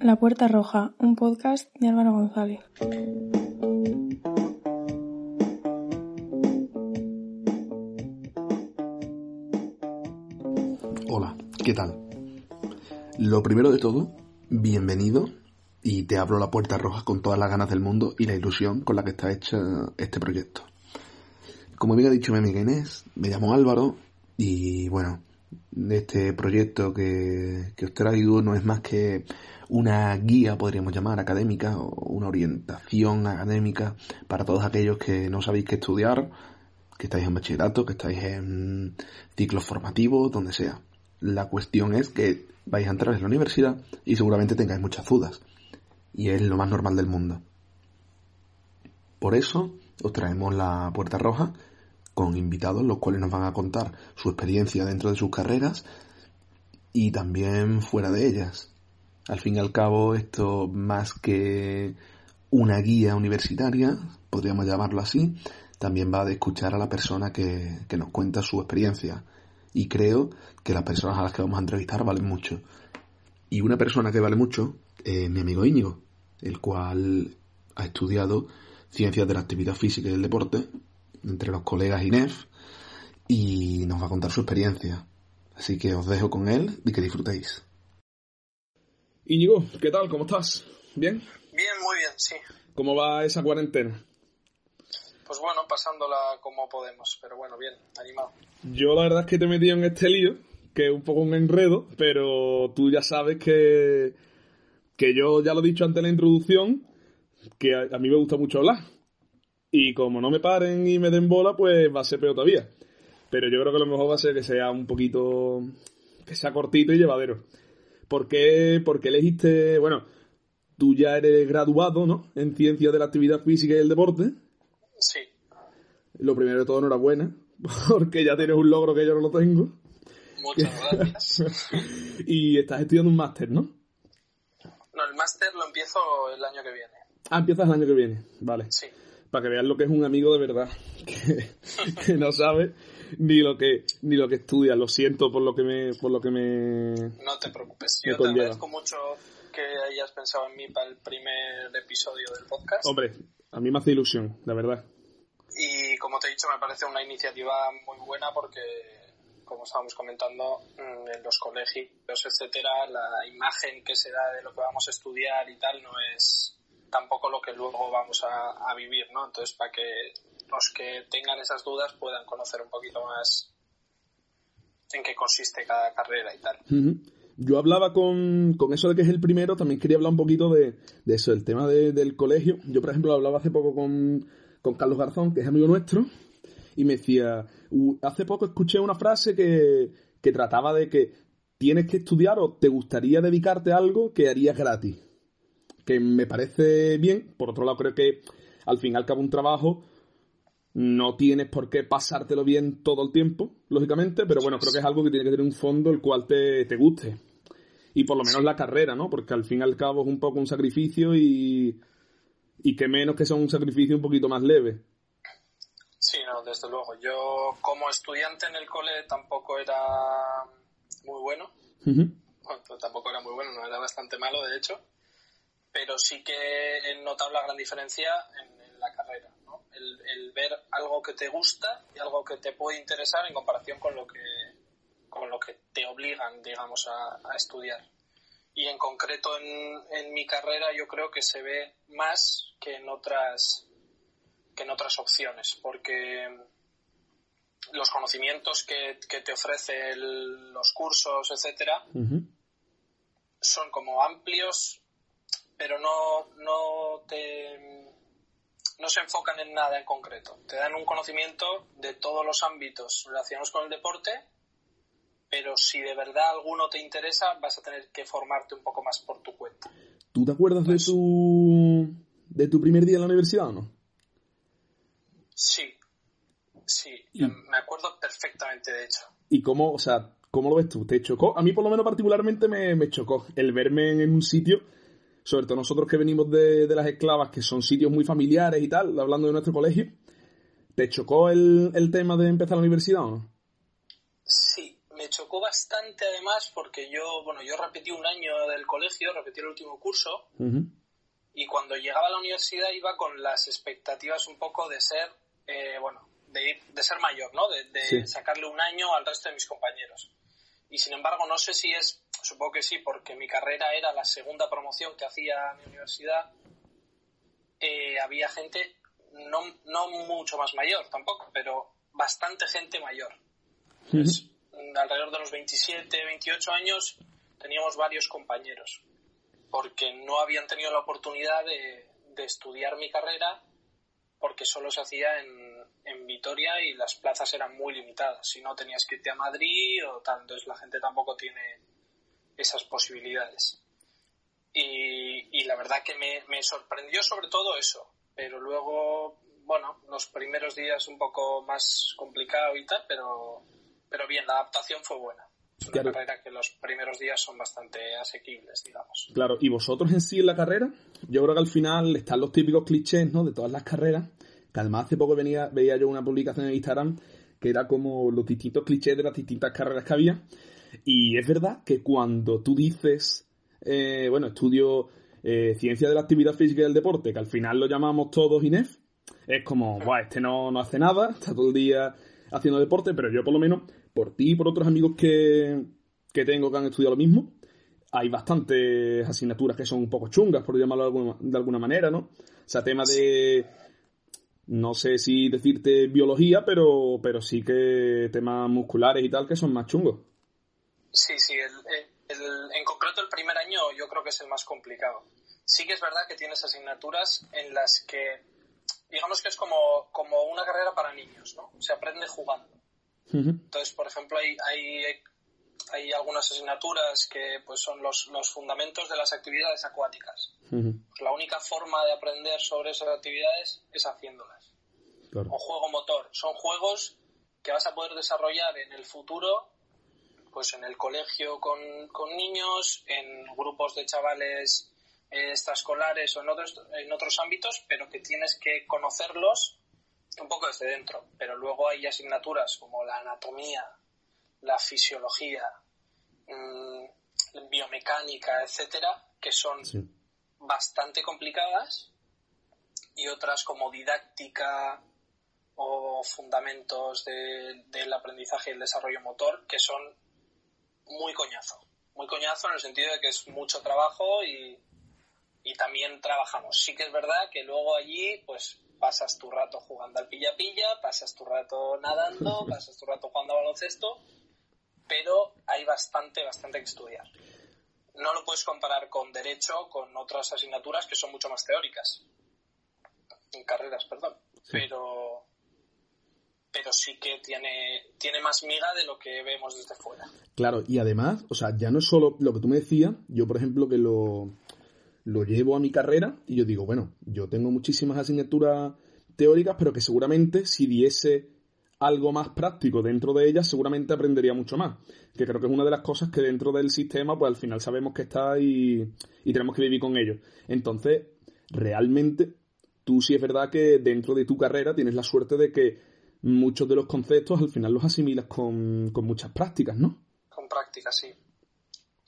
La Puerta Roja, un podcast de Álvaro González. Hola, ¿qué tal? Lo primero de todo, bienvenido y te abro la puerta roja con todas las ganas del mundo y la ilusión con la que está hecha este proyecto. Como bien ha dicho mi amiga Inés, me llamo Álvaro y bueno, este proyecto que, que os traigo no es más que una guía, podríamos llamar, académica o una orientación académica para todos aquellos que no sabéis qué estudiar, que estáis en bachillerato, que estáis en ciclos formativos, donde sea. La cuestión es que vais a entrar en la universidad y seguramente tengáis muchas dudas. Y es lo más normal del mundo. Por eso os traemos la puerta roja con invitados los cuales nos van a contar su experiencia dentro de sus carreras y también fuera de ellas. Al fin y al cabo, esto más que una guía universitaria, podríamos llamarlo así, también va de escuchar a la persona que, que nos cuenta su experiencia. Y creo que las personas a las que vamos a entrevistar valen mucho. Y una persona que vale mucho es mi amigo Íñigo, el cual ha estudiado ciencias de la actividad física y del deporte entre los colegas INEF y nos va a contar su experiencia. Así que os dejo con él y que disfrutéis. Íñigo, ¿qué tal? ¿Cómo estás? ¿Bien? Bien, muy bien, sí. ¿Cómo va esa cuarentena? Pues bueno, pasándola como podemos, pero bueno, bien, animado. Yo la verdad es que te he metido en este lío, que es un poco un enredo, pero tú ya sabes que, que yo ya lo he dicho antes en la introducción, que a, a mí me gusta mucho hablar. Y como no me paren y me den bola, pues va a ser peor todavía. Pero yo creo que lo mejor va a ser que sea un poquito, que sea cortito y llevadero. ¿Por qué, por qué elegiste, bueno, tú ya eres graduado, ¿no? En ciencias de la actividad física y el deporte. Sí, Lo primero de todo, enhorabuena, porque ya tienes un logro que yo no lo tengo. muchas gracias. y estás estudiando un máster, ¿no? No, el máster lo empiezo el año que viene. Ah, empiezas el año que viene, vale. Sí, Para que veas lo que es un amigo de verdad, que, que no sabe ni lo que ni lo que estudia. Lo siento por lo que me por lo que me no te preocupes. Yo te agradezco mucho que hayas pensado en mí para el primer episodio del podcast. Hombre, a mí me hace ilusión, la verdad. Y como te he dicho, me parece una iniciativa muy buena porque, como estábamos comentando, mm, en los colegios, etcétera, la imagen que se da de lo que vamos a estudiar y tal no es tampoco lo que luego vamos a, vivir, ¿no? Entonces, para que los que tengan esas dudas puedan conocer un poquito más en qué consiste cada carrera y tal. Yo hablaba con, con eso de que es el primero, también quería hablar un poquito de, eso, el tema de- del colegio. Yo, por ejemplo, hablaba hace poco con, con Carlos Garzón, que es amigo nuestro, y me decía, "Uh, hace poco escuché una frase que, que trataba de que tienes que estudiar o te gustaría dedicarte a algo que harías gratis. Que me parece bien, por otro lado creo que al fin y al cabo un trabajo no tienes por qué pasártelo bien todo el tiempo, lógicamente, pero bueno, creo que es algo que tiene que tener un fondo el cual te, te guste. Y por lo menos la carrera, ¿no? Porque al fin y al cabo es un poco un sacrificio y, y que menos que sea un sacrificio un poquito más leve. Sí, no, desde luego. Yo como estudiante en el cole tampoco era muy bueno. Bueno, tampoco era muy bueno, no era bastante malo de hecho, pero sí que he notado la gran diferencia en, en la carrera, ¿no? El, el ver algo que te gusta y algo que te puede interesar en comparación con lo que con lo que te obligan, digamos, a, a estudiar. Y en concreto en, en mi carrera yo creo que se ve más que en otras que en otras opciones, porque los conocimientos que, que te ofrece el- los cursos, etcétera, son como amplios, pero no, no te no se enfocan en nada en concreto. Te dan un conocimiento de todos los ámbitos relacionados con el deporte, pero si de verdad alguno te interesa, vas a tener que formarte un poco más por tu cuenta. ¿Tú te acuerdas de pues tu de tu primer día en la universidad o no? Sí, sí, me acuerdo perfectamente de hecho. ¿Y cómo, o sea, cómo lo ves tú? ¿Te chocó? A mí por lo menos particularmente me, me chocó el verme en un sitio sobre todo nosotros que venimos de, las esclavas, que son sitios muy familiares y tal, hablando de nuestro colegio, ¿te chocó el, tema de empezar la universidad o no? Sí, me chocó bastante además porque yo, bueno, yo repetí un año del colegio, repetí el último curso, y cuando llegaba a la universidad iba con las expectativas un poco de ser, eh, bueno, de, de, ser mayor, ¿no? De, sacarle un año al resto de mis compañeros. Y sin embargo, no sé si es Supongo que sí, porque mi carrera era la segunda promoción que hacía mi universidad. Eh, había gente, no, no mucho más mayor tampoco, pero bastante gente mayor. alrededor de los 27, 28 años teníamos varios compañeros, porque no habían tenido la oportunidad de, de estudiar mi carrera porque solo se hacía en, en, Vitoria y las plazas eran muy limitadas. Si no tenías que irte a Madrid o tal, entonces la gente tampoco tiene esas posibilidades. Y, la verdad que me, sorprendió sobre todo eso, pero luego, bueno, los primeros días un poco más complicado y tal, pero, pero bien, la adaptación fue buena. Es una carrera que los primeros días son bastante asequibles, digamos. Claro, y vosotros en sí en la carrera, yo creo que al final están los típicos clichés, ¿no? De todas las carreras, que además hace poco venía, veía yo una publicación en Instagram que era como los distintos clichés de las distintas carreras que había. Y es verdad que cuando tú dices, eh, bueno, estudio eh, ciencia de la actividad física y del deporte, que al final lo llamamos todos INEF, es como, Buah, este no, no hace nada, está todo el día haciendo deporte, pero yo por lo menos, por ti y por otros amigos que, que tengo que han estudiado lo mismo, hay bastantes asignaturas que son un poco chungas, por llamarlo de alguna, de alguna manera, ¿no? O sea, tema de, no sé si decirte biología, pero, pero sí que temas musculares y tal que son más chungos. Sí, sí, en concreto el primer año yo creo que es el más complicado. Sí que es verdad que tienes asignaturas en las que, digamos que es como, como una carrera para niños, ¿no? Se aprende jugando. Entonces, por ejemplo, hay, hay, hay, algunas asignaturas que pues, son los, los fundamentos de las actividades acuáticas. Pues la única forma de aprender sobre esas actividades es haciéndolas. O juego motor. Son juegos que vas a poder desarrollar en el futuro pues en el colegio con, niños, en grupos de chavales eh, extraescolares o en otros, en otros ámbitos, pero que tienes que conocerlos un poco desde dentro. Pero luego hay asignaturas como la anatomía, la fisiología, mmm, biomecánica, etcétera, que son bastante complicadas y otras como didáctica o fundamentos del aprendizaje y el desarrollo motor que son muy coñazo. Muy coñazo en el sentido de que es mucho trabajo y, y también trabajamos. Sí que es verdad que luego allí, pues pasas tu rato jugando al pilla-pilla, pasas tu rato nadando, pasas tu rato jugando a baloncesto, pero hay bastante, bastante que estudiar. No lo puedes comparar con derecho, con otras asignaturas que son mucho más teóricas. En carreras, perdón. Pero, pero sí que tiene, tiene más miga de lo que vemos desde fuera. Claro, y además, o sea, ya no es solo lo que tú me decías, yo por ejemplo que lo, lo llevo a mi carrera y yo digo, bueno, yo tengo muchísimas asignaturas teóricas, pero que seguramente si diese algo más práctico dentro de ellas, seguramente aprendería mucho más. Que creo que es una de las cosas que dentro del sistema, pues al final sabemos que está y, y tenemos que vivir con ello. Entonces, realmente, tú sí es verdad que dentro de tu carrera tienes la suerte de que muchos de los conceptos al final los asimilas con, muchas prácticas, ¿no? Con prácticas, sí.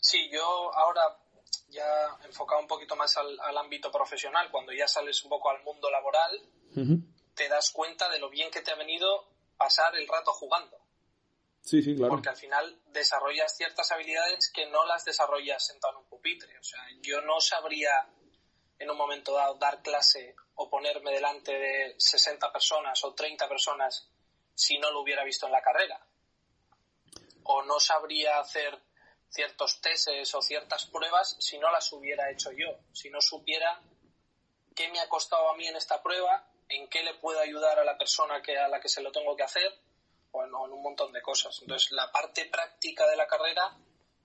Sí, yo ahora ya enfocado un poquito más al, ámbito profesional, cuando ya sales un poco al mundo laboral, te das cuenta de lo bien que te ha venido pasar el rato jugando. Sí, sí, claro. Porque al final desarrollas ciertas habilidades que no las desarrollas sentado en un pupitre. O sea, yo no sabría en un momento dado dar clase o ponerme delante de 60 personas o 30 personas si no lo hubiera visto en la carrera. O no sabría hacer ciertos tests o ciertas pruebas si no las hubiera hecho yo, si no supiera qué me ha costado a mí en esta prueba en qué le puedo ayudar a la persona que, a la que se lo tengo que hacer, o en, un montón de cosas. Entonces, la parte práctica de la carrera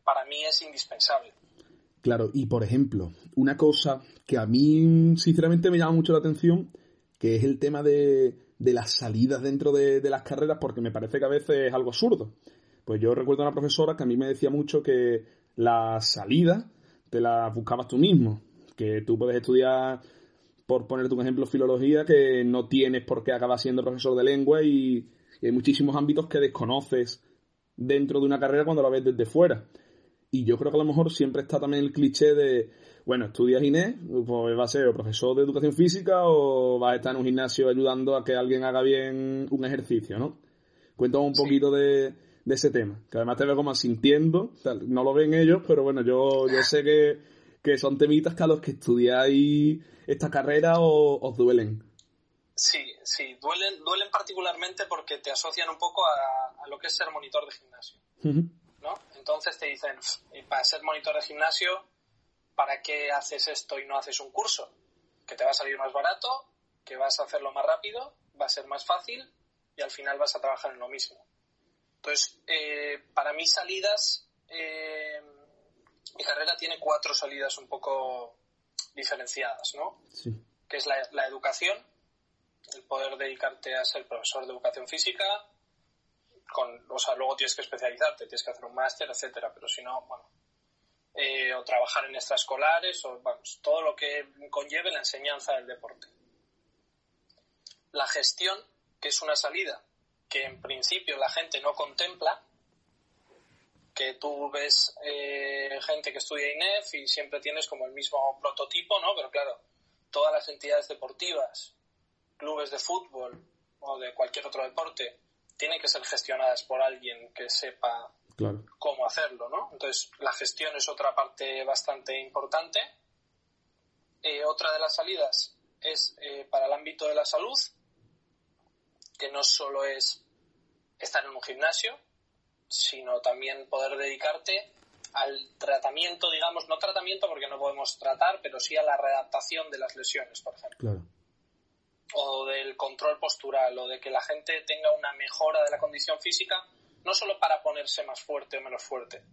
para mí es indispensable. Claro, y por ejemplo, una cosa que a mí sinceramente me llama mucho la atención, que es el tema de, las salidas dentro de, las carreras, porque me parece que a veces es algo absurdo. Pues yo recuerdo a una profesora que a mí me decía mucho que las salidas te las buscabas tú mismo, que tú puedes estudiar por ponerte un ejemplo, filología, que no tienes por qué acabar siendo profesor de lengua y, hay muchísimos ámbitos que desconoces dentro de una carrera cuando la ves desde fuera. Y yo creo que a lo mejor siempre está también el cliché de, bueno, estudias Inés, pues va a ser o profesor de educación física o vas a estar en un gimnasio ayudando a que alguien haga bien un ejercicio, ¿no? Cuéntame un poquito de, ese tema, que además te veo como sintiendo, no lo ven ellos, pero bueno, yo, yo sé que, que son temitas que a los que estudiáis esta carrera o os duelen? Sí, sí, duelen, duelen particularmente porque te asocian un poco a, lo que es ser monitor de gimnasio. ¿No? Entonces te dicen, para ser monitor de gimnasio, ¿para qué haces esto y no haces un curso? Que te va a salir más barato, que vas a hacerlo más rápido, va a ser más fácil y al final vas a trabajar en lo mismo. Entonces, eh, para mí salidas, eh, mi carrera tiene cuatro salidas un poco diferenciadas, ¿no? Sí. Que es la, educación, el poder dedicarte a ser profesor de educación física, con, o sea, luego tienes que especializarte, tienes que hacer un máster, etcétera, pero si no, bueno, eh, o trabajar en extraescolares, o vamos, todo lo que conlleve la enseñanza del deporte. La gestión, que es una salida que en principio la gente no contempla, que tú ves eh, gente que estudia INEF y siempre tienes como el mismo prototipo, ¿no? Pero claro, todas las entidades deportivas, clubes de fútbol o de cualquier otro deporte, tienen que ser gestionadas por alguien que sepa cómo hacerlo, ¿no? Entonces, la gestión es otra parte bastante importante. Eh, otra de las salidas es eh, para el ámbito de la salud, que no solo es estar en un gimnasio, sino también poder dedicarte al tratamiento, digamos, no tratamiento porque no podemos tratar, pero sí a la readaptación de las lesiones, por ejemplo. O del control postural, o de que la gente tenga una mejora de la condición física, no solo para ponerse más fuerte o menos fuerte,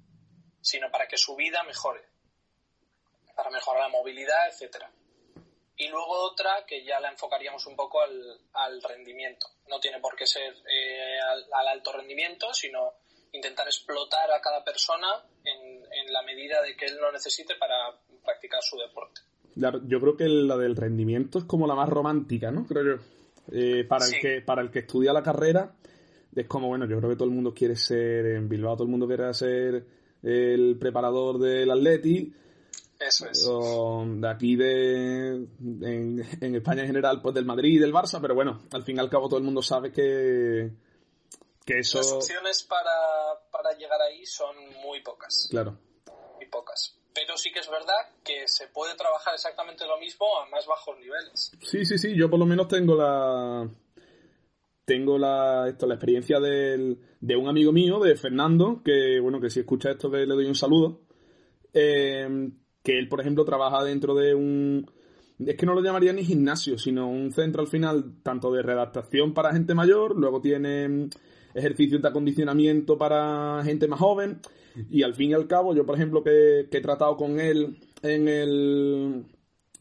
sino para que su vida mejore, para mejorar la movilidad, etcétera. Y luego otra que ya la enfocaríamos un poco al, rendimiento. No tiene por qué ser eh, al alto rendimiento, sino intentar explotar a cada persona en, la medida de que él lo necesite para practicar su deporte. Yo creo que la del rendimiento es como la más romántica, ¿no? Creo yo. Eh, para, el que, para el que estudia la carrera, es como, bueno, yo creo que todo el mundo quiere ser, en Bilbao todo el mundo quiere ser el preparador del Atleti. Eso es. O de aquí de, en, en España en general, pues del Madrid y del Barça, pero bueno, al fin y al cabo todo el mundo sabe que, las opciones para, llegar ahí son muy pocas. Claro. Pocas. Pero sí que es verdad que se puede trabajar exactamente lo mismo a más bajos niveles. Sí, sí, sí. Yo por lo menos tengo la. Tengo la, esto, la experiencia de un amigo mío, de Fernando, que bueno, que si escucha esto le doy un saludo. Eh, que él, por ejemplo, trabaja dentro de un. Es que no lo llamaría ni gimnasio, sino un centro al final, tanto de redactación para gente mayor, luego tiene ejercicios de acondicionamiento para gente más joven. Y al fin y al cabo, yo por ejemplo que, he tratado con él en el,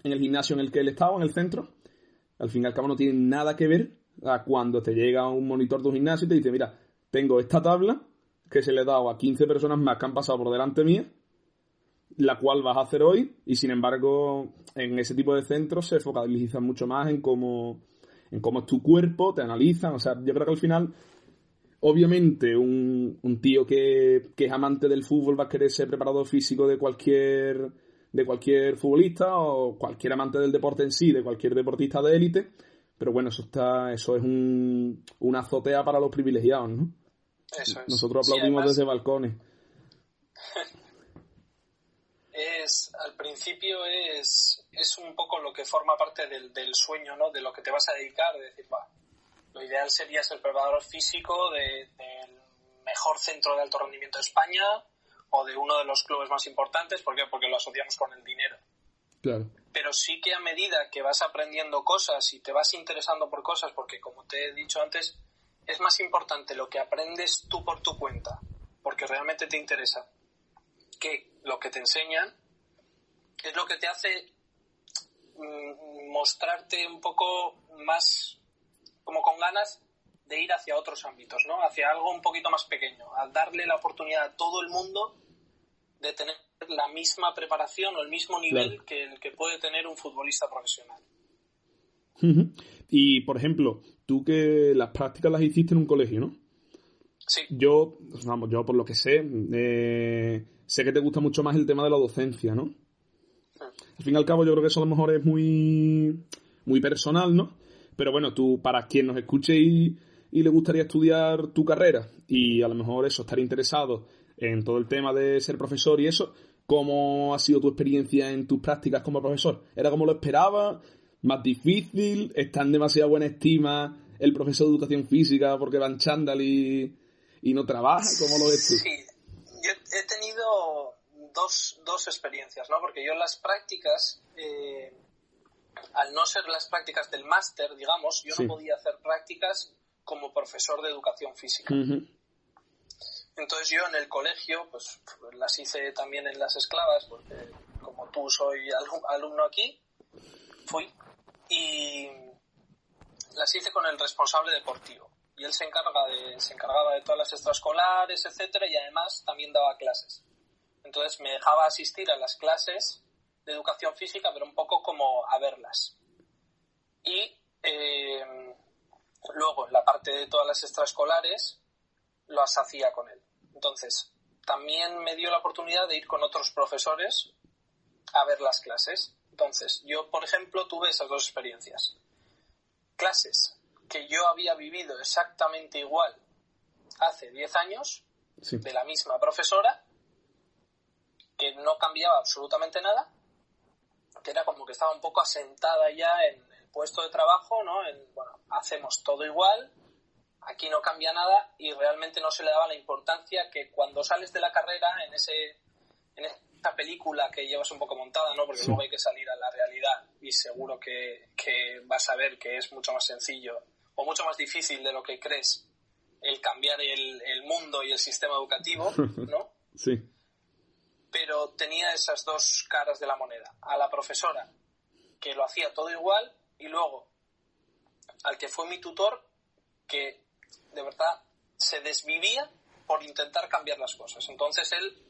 en el gimnasio en el que él estaba, en el centro, al fin y al cabo no tiene nada que ver a cuando te llega un monitor de un gimnasio y te dice, mira, tengo esta tabla que se le he dado a 15 personas más que han pasado por delante mía, la cual vas a hacer hoy, y sin embargo, en ese tipo de centros se focalizan mucho más en cómo, en cómo es tu cuerpo, te analizan, o sea, yo creo que al final Obviamente, un, un tío que, que, es amante del fútbol va a querer ser preparador físico de cualquier, de cualquier futbolista o cualquier amante del deporte en sí, de cualquier deportista de élite. Pero bueno, eso está, eso es un, una azotea para los privilegiados, ¿no? Eso es. Nosotros aplaudimos desde balcones. es, al principio es, es un poco lo que forma parte del, del sueño, ¿no? De lo que te vas a dedicar, de decir, va, lo ideal sería ser preparador físico del mejor centro de alto rendimiento de España o de uno de los clubes más importantes. ¿Por qué? Porque lo asociamos con el dinero. Claro. pero sí que a medida que vas aprendiendo cosas y te vas interesando por cosas, porque como te he dicho antes, es más importante lo que aprendes tú por tu cuenta, porque realmente te interesa, que lo que te enseñan, es lo que te hace mm, mostrarte un poco más como con ganas de ir hacia otros ámbitos, ¿no? Hacia algo un poquito más pequeño, al darle la oportunidad a todo el mundo de tener la misma preparación o el mismo nivel que el que puede tener un futbolista profesional. Y, por ejemplo, tú que las prácticas las hiciste en un colegio, ¿no? Sí. Yo, vamos, yo por lo que sé, eh, sé que te gusta mucho más el tema de la docencia, ¿no? Al fin y al cabo, yo creo que eso a lo mejor es muy, muy personal, ¿no? Pero bueno, tú, para quien nos escuche y, le gustaría estudiar tu carrera y a lo mejor eso, estar interesado en todo el tema de ser profesor y eso, ¿cómo ha sido tu experiencia en tus prácticas como profesor? ¿Era como lo esperaba? ¿Más difícil? ¿Está en demasiada buena estima el profesor de educación física porque va en chándal y, no trabaja? ¿Cómo lo ves tú? Sí, yo he tenido dos, dos experiencias, ¿no? Porque yo en las prácticas, eh, al no ser las prácticas del máster, digamos, yo no podía hacer prácticas como profesor de educación física. Entonces yo en el colegio, pues las hice también en las esclavas, porque como tú soy alumno aquí, fui y las hice con el responsable deportivo. Y él se, encarga de, se encargaba de todas las extraescolares, etcétera, y además también daba clases. Entonces me dejaba asistir a las clases de educación física, pero un poco como a verlas. Y eh, luego, la parte de todas las extraescolares, las hacía con él. Entonces, también me dio la oportunidad de ir con otros profesores a ver las clases. Entonces, yo, por ejemplo, tuve esas dos experiencias. Clases que yo había vivido exactamente igual hace 10 años, de la misma profesora, que no cambiaba absolutamente nada, que era como que estaba un poco asentada ya en el puesto de trabajo, ¿no? En, bueno, hacemos todo igual, aquí no cambia nada y realmente no se le daba la importancia que cuando sales de la carrera en ese en esta película que llevas un poco montada, ¿no? Porque luego hay que salir a la realidad y seguro que, vas a ver que es mucho más sencillo o mucho más difícil de lo que crees el cambiar el, el mundo y el sistema educativo, ¿no? Sí. Pero tenía esas dos caras de la moneda. A la profesora, que lo hacía todo igual, y luego al que fue mi tutor, que de verdad se desvivía por intentar cambiar las cosas. Entonces él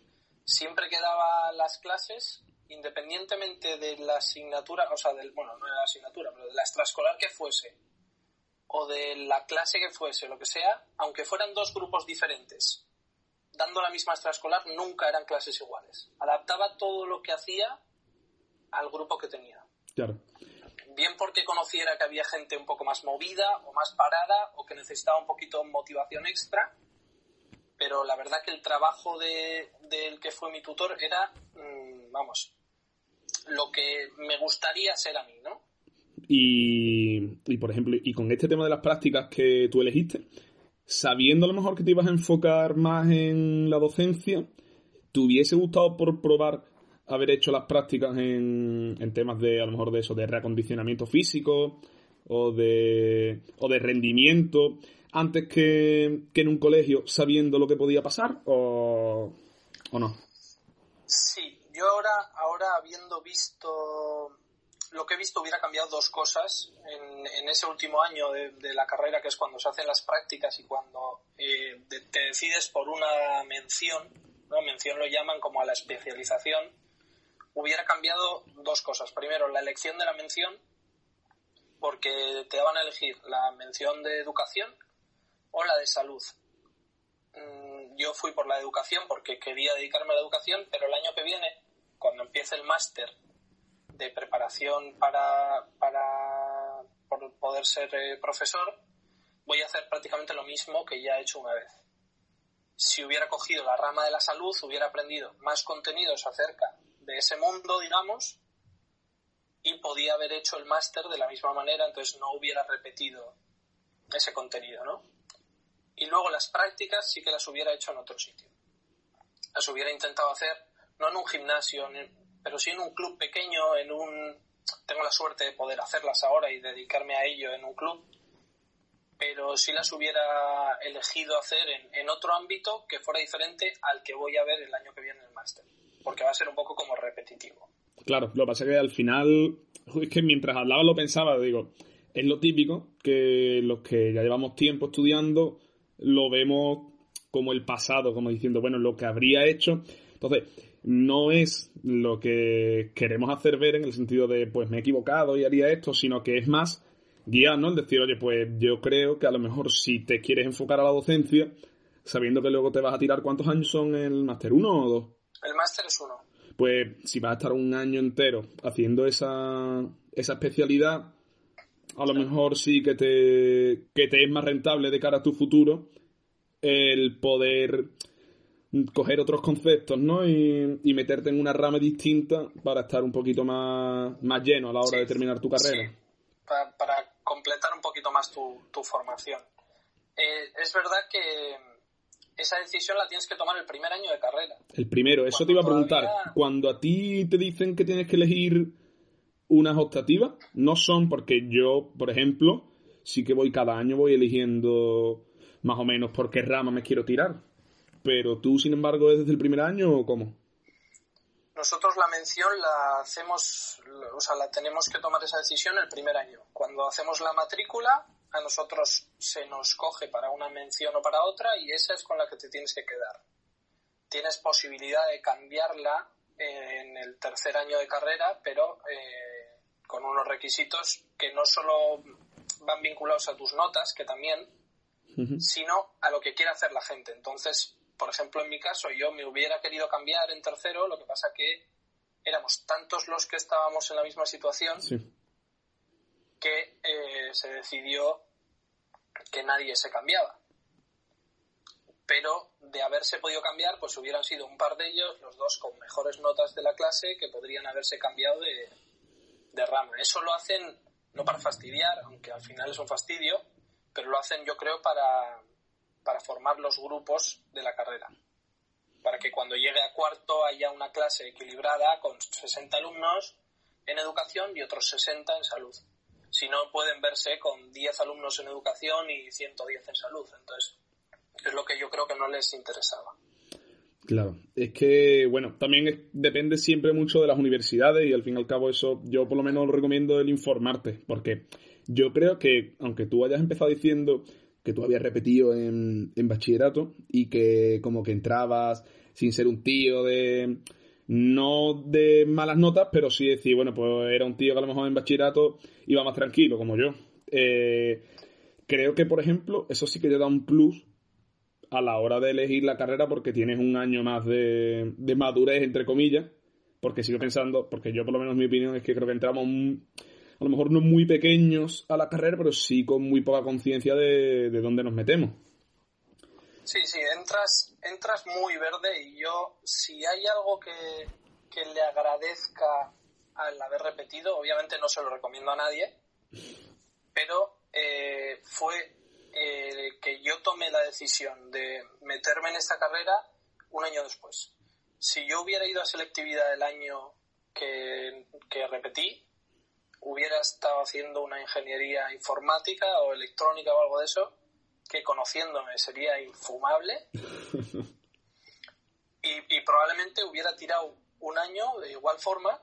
siempre que daba las clases, independientemente de la asignatura, o sea, del, bueno, no de la asignatura, pero de la extraescolar que fuese, o de la clase que fuese, lo que sea, aunque fueran dos grupos diferentes, dando la misma extraescolar, nunca eran clases iguales. Adaptaba todo lo que hacía al grupo que tenía. Claro bien porque conociera que había gente un poco más movida o más parada o que necesitaba un poquito de motivación extra, pero la verdad que el trabajo del que fue mi tutor era, mm, vamos, lo que me gustaría ser a mí, ¿no? Y, y, por ejemplo, y con este tema de las prácticas que tú elegiste, sabiendo a lo mejor que te ibas a enfocar más en la docencia, ¿te hubiese gustado por probar haber hecho las prácticas en, en temas de, a lo mejor, de eso, de reacondicionamiento físico o de, o de rendimiento antes que, que en un colegio sabiendo lo que podía pasar o, o no? Sí, yo ahora, ahora habiendo visto lo que he visto hubiera cambiado dos cosas en, en ese último año de, de, la carrera, que es cuando se hacen las prácticas y cuando eh, te decides por una mención, ¿no? mención lo llaman como a la especialización, hubiera cambiado dos cosas. Primero, la elección de la mención, porque te daban a elegir la mención de educación o la de salud. Mm, yo fui por la educación porque quería dedicarme a la educación, pero el año que viene, cuando empiece el máster de preparación para, para poder ser eh, profesor, voy a hacer prácticamente lo mismo que ya he hecho una vez. Si hubiera cogido la rama de la salud, hubiera aprendido más contenidos acerca de ese mundo, digamos, y podía haber hecho el máster de la misma manera, entonces no hubiera repetido ese contenido, ¿no? Y luego las prácticas sí que las hubiera hecho en otro sitio. Las hubiera intentado hacer, no en un gimnasio, pero sí en un club pequeño, en un, tengo la suerte de poder hacerlas ahora y dedicarme a ello en un club, pero si las hubiera elegido hacer en, otro ámbito que fuera diferente al que voy a ver el año que viene en el máster, porque va a ser un poco como repetitivo. Claro, lo que pasa es que al final, es que mientras hablaba lo pensaba, digo, es lo típico que los que ya llevamos tiempo estudiando lo vemos como el pasado, como diciendo, bueno, lo que habría hecho. Entonces, no es lo que queremos hacer ver en el sentido de, pues me he equivocado y haría esto, sino que es más guiar, ¿no? El decir, oye, pues yo creo que a lo mejor si te quieres enfocar a la docencia, sabiendo que luego te vas a tirar, ¿cuántos años son el máster? ¿Uno o dos? El máster es uno. Pues si vas a estar un año entero haciendo esa, esa especialidad, a lo mejor sí que te, que te es más rentable de cara a tu futuro el poder coger otros conceptos, ¿no? Y, meterte en una rama distinta para estar un poquito más, más lleno a la hora de terminar tu carrera. Para, completar un poquito más tu, formación. Eh, es verdad que esa decisión la tienes que tomar el primer año de carrera. El primero, eso te iba a preguntar. Cuando a ti te dicen que tienes que elegir unas optativas, no son porque yo, por ejemplo, sí que voy cada año, voy eligiendo más o menos por qué rama me quiero tirar. Pero tú, sin embargo, ¿es desde el primer año o cómo? Nosotros la mención la hacemos, o sea, la tenemos que tomar esa decisión el primer año. Cuando hacemos la matrícula, a nosotros se nos coge para una mención o para otra y esa es con la que te tienes que quedar. Tienes posibilidad de cambiarla en el tercer año de carrera, pero eh, con unos requisitos que no solo van vinculados a tus notas, que también, sino a lo que quiere hacer la gente. Entonces, por ejemplo, en mi caso, yo me hubiera querido cambiar en tercero, lo que pasa que éramos tantos los que estábamos en la misma situación que eh, se decidió que nadie se cambiaba. Pero de haberse podido cambiar, pues hubieran sido un par de ellos, los dos con mejores notas de la clase, que podrían haberse cambiado de, de rama. Eso lo hacen no para fastidiar, aunque al final es un fastidio, pero lo hacen yo creo para, para formar los grupos de la carrera. Para que cuando llegue a cuarto haya una clase equilibrada con 60 alumnos en educación y otros 60 en salud. Si no, pueden verse con 10 alumnos en educación y 110 en salud. Entonces, es lo que yo creo que no les interesaba. Claro, es que, bueno, también depende siempre mucho de las universidades y al fin y al cabo eso yo por lo menos recomiendo el informarte, porque yo creo que, aunque tú hayas empezado diciendo que tú habías repetido en, bachillerato y que como que entrabas sin ser un tío de no de malas notas, pero sí decir, bueno, pues era un tío que a lo mejor en bachillerato iba más tranquilo, como yo. Eh, creo que, por ejemplo, eso sí que te da un plus a la hora de elegir la carrera porque tienes un año más de, de madurez, entre comillas, porque sigo pensando, porque yo por lo menos mi opinión es que creo que entramos a lo mejor no muy pequeños a la carrera, pero sí con muy poca conciencia de, de dónde nos metemos. Sí, sí, entras, entras muy verde y yo, si hay algo que, que le agradezca al haber repetido, obviamente no se lo recomiendo a nadie, pero eh, fue eh, que yo tomé la decisión de meterme en esta carrera un año después. Si yo hubiera ido a selectividad el año que, repetí, hubiera estado haciendo una ingeniería informática o electrónica o algo de eso, que conociéndome sería infumable. Y, y, probablemente hubiera tirado un año de igual forma,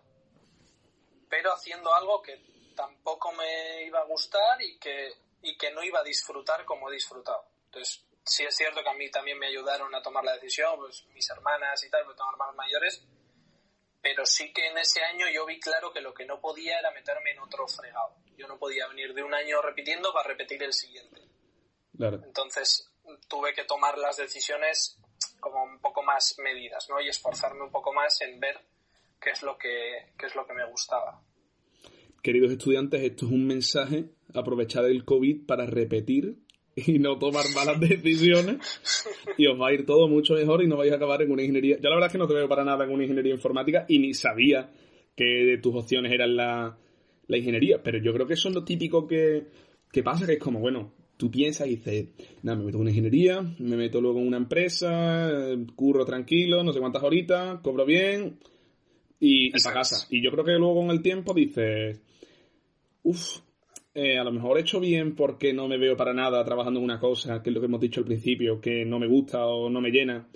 pero haciendo algo que tampoco me iba a gustar y que y que no iba a disfrutar como he disfrutado. Entonces, sí es cierto que a mí también me ayudaron a tomar la decisión, pues mis hermanas y tal, porque tengo hermanos mayores, pero sí que en ese año yo vi claro que lo que no podía era meterme en otro fregado. Yo no podía venir de un año repitiendo para repetir el siguiente. Entonces tuve que tomar las decisiones como un poco más medidas, ¿no? Y esforzarme un poco más en ver qué es lo que, qué es lo que me gustaba. Queridos estudiantes, esto es un mensaje aprovechar el COVID para repetir y no tomar malas decisiones y os va a ir todo mucho mejor y no vais a acabar en una ingeniería. Yo la verdad es que no te veo para nada en una ingeniería informática y ni sabía que tus opciones eran la, ingeniería, pero yo creo que eso es lo típico que, que pasa, que es como, bueno, tú piensas y dices, nada, me meto en una ingeniería, me meto luego en una empresa, curro tranquilo, no sé cuántas horitas, cobro bien, y, y para casa. Y yo creo que luego con el tiempo dices, uff, eh, a lo mejor he hecho bien porque no me veo para nada trabajando en una cosa, que es lo que hemos dicho al principio, que no me gusta o no me llena,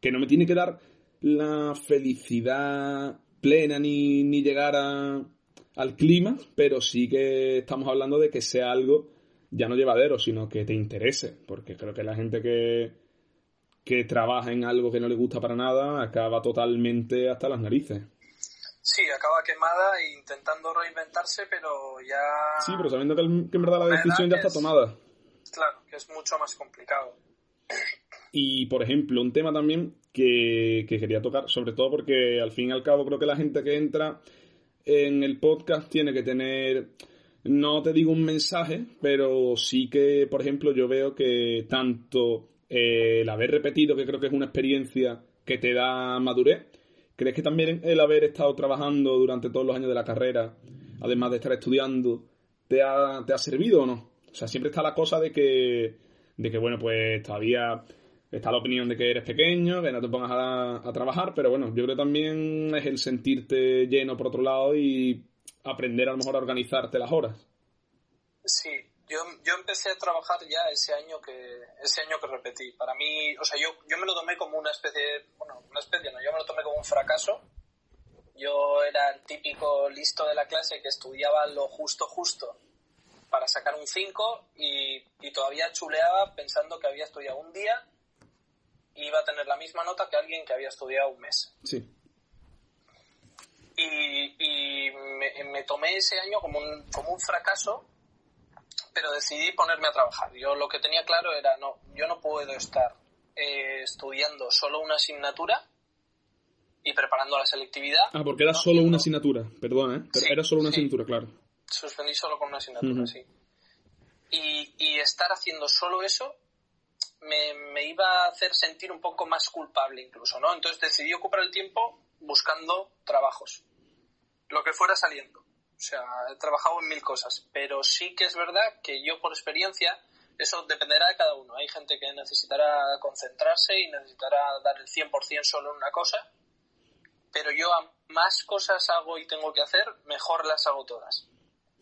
que no me tiene que dar la felicidad plena ni, ni llegar a, al clima, pero sí que estamos hablando de que sea algo ya no llevadero, sino que te interese, porque creo que la gente que, que trabaja en algo que no le gusta para nada acaba totalmente hasta las narices. Sí, acaba quemada e intentando reinventarse, pero ya... Sí, pero sabiendo que, en verdad la decisión ya está tomada. Claro, que es mucho más complicado. Y, por ejemplo, un tema también que, que, quería tocar, sobre todo porque al fin y al cabo creo que la gente que entra en el podcast tiene que tener, no te digo un mensaje, pero sí que, por ejemplo, yo veo que tanto eh, el haber repetido, que creo que es una experiencia que te da madurez, ¿crees que también el haber estado trabajando durante todos los años de la carrera, además de estar estudiando, te ha, te ha servido o no? O sea, siempre está la cosa de que, de que bueno, pues todavía está la opinión de que eres pequeño, que no te pongas a, trabajar, pero bueno, yo creo también es el sentirte lleno por otro lado y aprender a lo mejor a organizarte las horas. Sí, yo, yo empecé a trabajar ya ese año que ese año que repetí. Para mí, o sea, yo, yo me lo tomé como una especie, bueno, una especie, no, yo me lo tomé como un fracaso. Yo era el típico listo de la clase que estudiaba lo justo justo para sacar un 5 y, y todavía chuleaba pensando que había estudiado un día iba a tener la misma nota que alguien que había estudiado un mes. Sí. Y, me, tomé ese año como un, como un fracaso, pero decidí ponerme a trabajar. Yo lo que tenía claro era, no, yo no puedo estar eh, estudiando solo una asignatura y preparando la selectividad. Ah, porque era solo una asignatura, perdona, ¿eh? Pero era solo una asignatura, claro. Suspendí solo con una asignatura, sí. Y, y estar haciendo solo eso me, iba a hacer sentir un poco más culpable incluso, ¿no? Entonces decidí ocupar el tiempo buscando trabajos, lo que fuera saliendo. O sea, he trabajado en mil cosas, pero sí que es verdad que yo por experiencia, eso dependerá de cada uno. Hay gente que necesitará concentrarse y necesitará dar el 100% solo en una cosa, pero yo a más cosas hago y tengo que hacer, mejor las hago todas.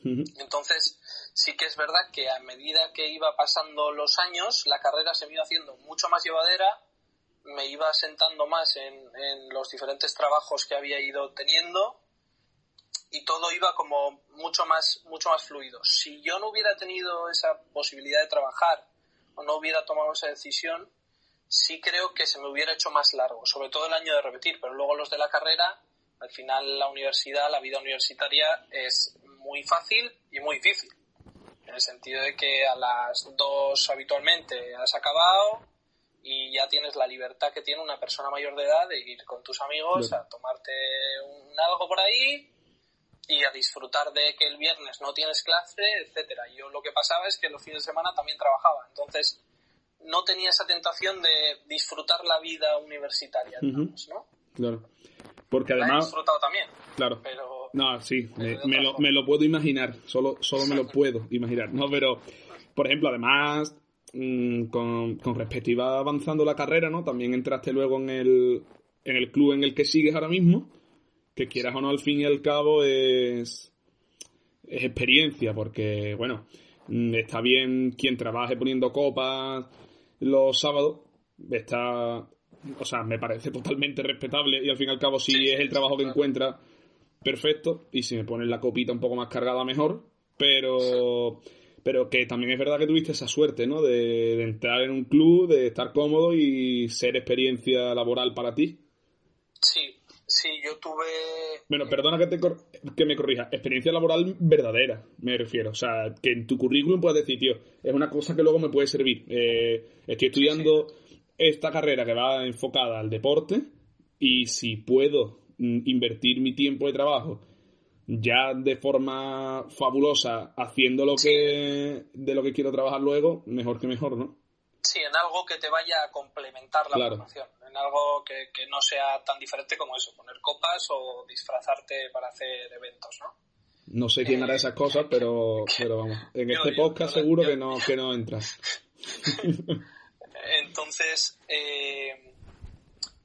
Entonces, sí que es verdad que a medida que iba pasando los años, la carrera se me iba haciendo mucho más llevadera, me iba sentando más en, los diferentes trabajos que había ido teniendo y todo iba como mucho más, mucho más fluido. Si yo no hubiera tenido esa posibilidad de trabajar o no hubiera tomado esa decisión, sí creo que se me hubiera hecho más largo, sobre todo el año de repetir, pero luego los de la carrera, al final la universidad, la vida universitaria es muy fácil y muy difícil. En el sentido de que a las dos habitualmente has acabado y ya tienes la libertad que tiene una persona mayor de edad de ir con tus amigos a tomarte un algo por ahí y a disfrutar de que el viernes no tienes clase, etcétera. Yo lo que pasaba es que los fines de semana también trabajaba, entonces no tenía esa tentación de disfrutar la vida universitaria, digamos, ¿no? Claro. Porque además... he disfrutado también. Claro. No, sí, me, lo, me, lo, puedo imaginar, solo, solo me lo puedo imaginar, ¿no? Pero, por ejemplo, además, mm, con, con respecto avanzando la carrera, ¿no? También entraste luego en el, en el club en el que sigues ahora mismo, que quieras o no, al fin y al cabo es, es experiencia, porque, bueno, mm, está bien quien trabaje poniendo copas los sábados, está o sea, me parece totalmente respetable y al fin y al cabo si es el trabajo que encuentra, perfecto, y si me pones la copita un poco más cargada, mejor, pero... Pero que también es verdad que tuviste esa suerte, ¿no? De, entrar en un club, de estar cómodo y ser experiencia laboral para ti. Sí, sí, yo tuve... Bueno, perdona que, te que me corrija. Experiencia laboral verdadera, me refiero. O sea, que en tu currículum puedas decir, tío, es una cosa que luego me puede servir. Eh, estoy estudiando esta carrera que va enfocada al deporte y si puedo mm, invertir mi tiempo de trabajo ya de forma fabulosa haciendo lo que de lo que quiero trabajar luego, mejor que mejor, ¿no? Sí, en algo que te vaya a complementar la formación, en algo que, no sea tan diferente como eso, poner copas o disfrazarte para hacer eventos, ¿no? No sé quién hará eh, esas cosas, pero, pero vamos, en este podcast seguro que no que no entras. Entonces, eh,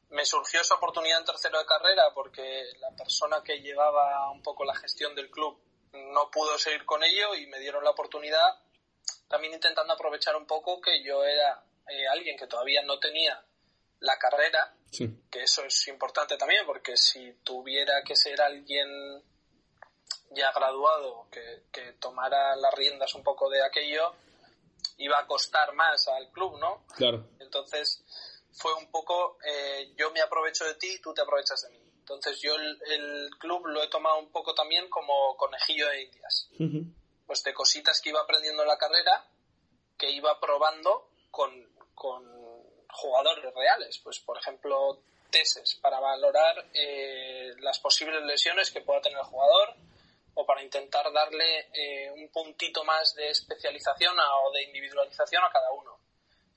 me surgió esa oportunidad en tercero de carrera porque la persona que llevaba un poco la gestión del club no pudo seguir con ello y me dieron la oportunidad también intentando aprovechar un poco que yo era eh, alguien que todavía no tenía la carrera, que eso es importante también porque si tuviera que ser alguien ya graduado que, que tomara las riendas un poco de aquello, iba a costar más al club, ¿no? Claro. Entonces fue un poco, eh, yo me aprovecho de ti y tú te aprovechas de mí. Entonces yo el, club lo he tomado un poco también como conejillo de indias. Pues de cositas que iba aprendiendo en la carrera, que iba probando con, con jugadores reales. Pues por ejemplo, tesis para valorar eh, las posibles lesiones que pueda tener el jugador o para intentar darle eh, un puntito más de especialización o de individualización a cada uno.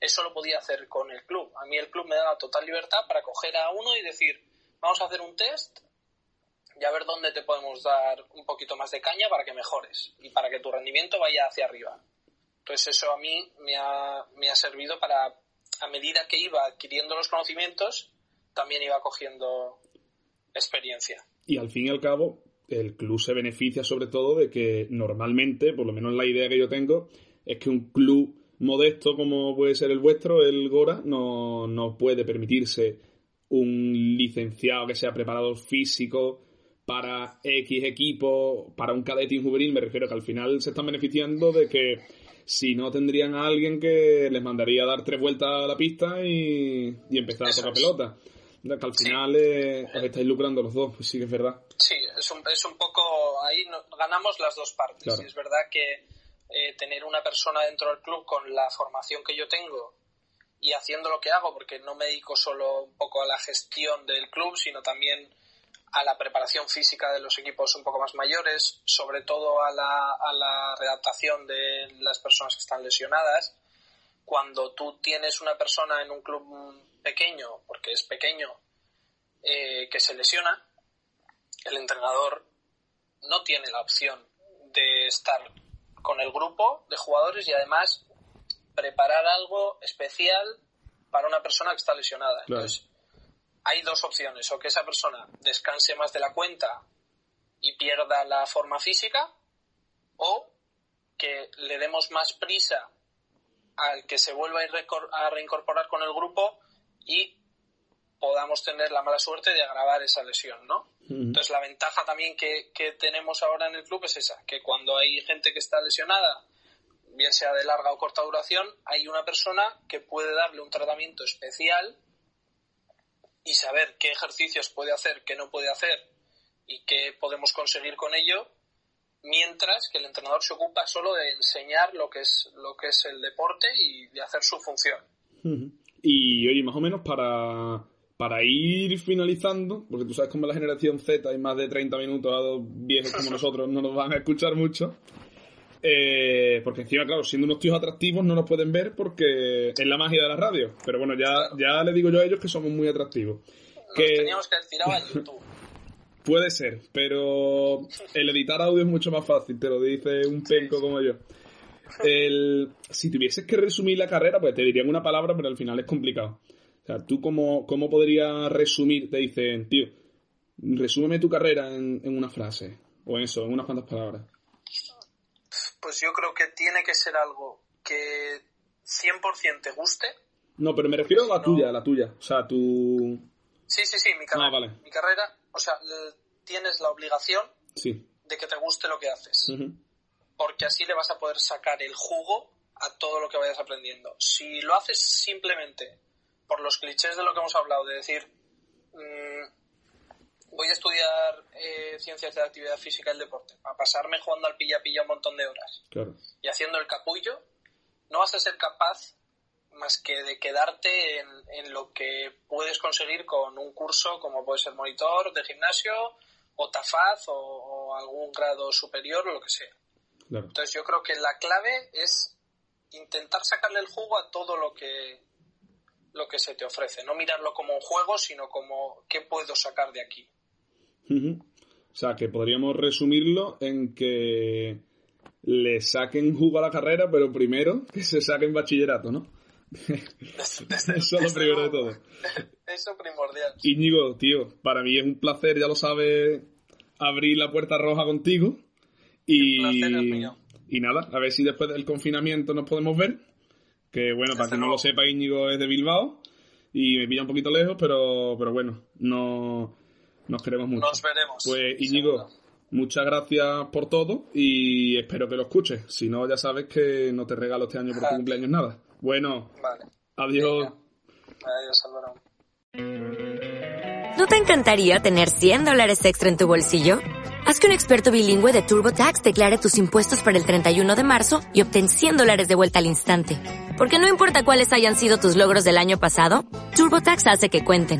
Eso lo podía hacer con el club. A mí el club me da total libertad para coger a uno y decir, vamos a hacer un test y a ver dónde te podemos dar un poquito más de caña para que mejores y para que tu rendimiento vaya hacia arriba. Entonces eso a mí me ha, me ha servido para, a medida que iba adquiriendo los conocimientos, también iba cogiendo experiencia. Y al fin y al cabo, el club se beneficia sobre todo de que normalmente, por lo menos la idea que yo tengo, es que un club modesto como puede ser el vuestro, el Gora, no, no puede permitirse un licenciado que sea preparador físico para X equipo, para un cadete juvenil, me refiero que al final se están beneficiando de que si no tendrían a alguien que les mandaría a dar tres vueltas a la pista y, empezar a tocar pelota. Que al final eh, os estáis lucrando los dos, pues sí que es verdad. Sí, es un, es un poco, ahí ganamos las dos partes. Y es verdad que eh, tener una persona dentro del club con la formación que yo tengo y haciendo lo que hago, porque no me dedico solo un poco a la gestión del club, sino también a la preparación física de los equipos un poco más mayores, sobre todo a la, a la readaptación de las personas que están lesionadas. Cuando tú tienes una persona en un club pequeño, porque es pequeño, eh, que se lesiona, el entrenador no tiene la opción de estar con el grupo de jugadores y además preparar algo especial para una persona que está lesionada. Entonces, hay dos opciones, o que esa persona descanse más de la cuenta y pierda la forma física, o que le demos más prisa al que se vuelva a reincorporar con el grupo y podamos tener la mala suerte de agravar esa lesión, ¿no? Entonces la ventaja también que, tenemos ahora en el club es esa, que cuando hay gente que está lesionada, bien sea de larga o corta duración, hay una persona que puede darle un tratamiento especial y saber qué ejercicios puede hacer, qué no puede hacer y qué podemos conseguir con ello, mientras que el entrenador se ocupa solo de enseñar lo que es, lo que es el deporte y de hacer su función. Y oye, más o menos para para ir finalizando, porque tú sabes cómo la generación Z hay más de 30 minutos a dos viejos como nosotros no nos van a escuchar mucho. Eh, porque encima, claro, siendo unos tíos atractivos no nos pueden ver porque es la magia de la radio. Pero bueno, ya, ya le digo yo a ellos que somos muy atractivos. que... teníamos que tirar a YouTube. Puede ser, pero el editar audio es mucho más fácil, te lo dice un penco como yo. El, si tuvieses que resumir la carrera, pues te dirían una palabra, pero al final es complicado. O sea, ¿tú cómo, cómo podrías resumir? Te dicen, tío, resúmeme tu carrera en, una frase. O en eso, en unas cuantas palabras. Pues yo creo que tiene que ser algo que 100% te guste. No, pero me refiero a la tuya, a la tuya. O sea, tu... Sí, sí, sí, mi carrera. Ah, vale. Mi carrera, o sea, tienes la obligación de que te guste lo que haces. Porque así le vas a poder sacar el jugo a todo lo que vayas aprendiendo. Si lo haces simplemente por los clichés de lo que hemos hablado, de decir, mm, voy a estudiar eh, ciencias de la actividad física y el deporte, a pasarme jugando al pilla-pilla un montón de horas y haciendo el capullo, no vas a ser capaz más que de quedarte en, lo que puedes conseguir con un curso como puede ser monitor de gimnasio o tafaz o, algún grado superior o lo que sea. Entonces yo creo que la clave es intentar sacarle el jugo a todo lo que lo que se te ofrece. No mirarlo como un juego, sino como qué puedo sacar de aquí. O sea, que podríamos resumirlo en que le saquen jugo a la carrera, pero primero que se saquen bachillerato, ¿no? Desde- Eso es lo desde primero de todo. Eso primordial. Íñigo, tío, para mí es un placer, ya lo sabes, abrir la puerta roja contigo. Y, placer es mío. y nada, a ver si después del confinamiento nos podemos ver. Que bueno, para Desde quien no lo sepa, Íñigo es de Bilbao y me pilla un poquito lejos, pero, pero bueno, no, nos queremos mucho. Nos veremos. Pues Íñigo, muchas gracias por todo y espero que lo escuches. Si no, ya sabes que no te regalo este año por tu cumpleaños nada. Bueno, Vale. adiós. Venga. Adiós, Álvaro. ¿No te encantaría tener 100 dólares extra en tu bolsillo? Haz que un experto bilingüe de TurboTax declare tus impuestos para el 31 de marzo y obtén 100 dólares de vuelta al instante. Porque no importa cuáles hayan sido tus logros del año pasado, TurboTax hace que cuenten.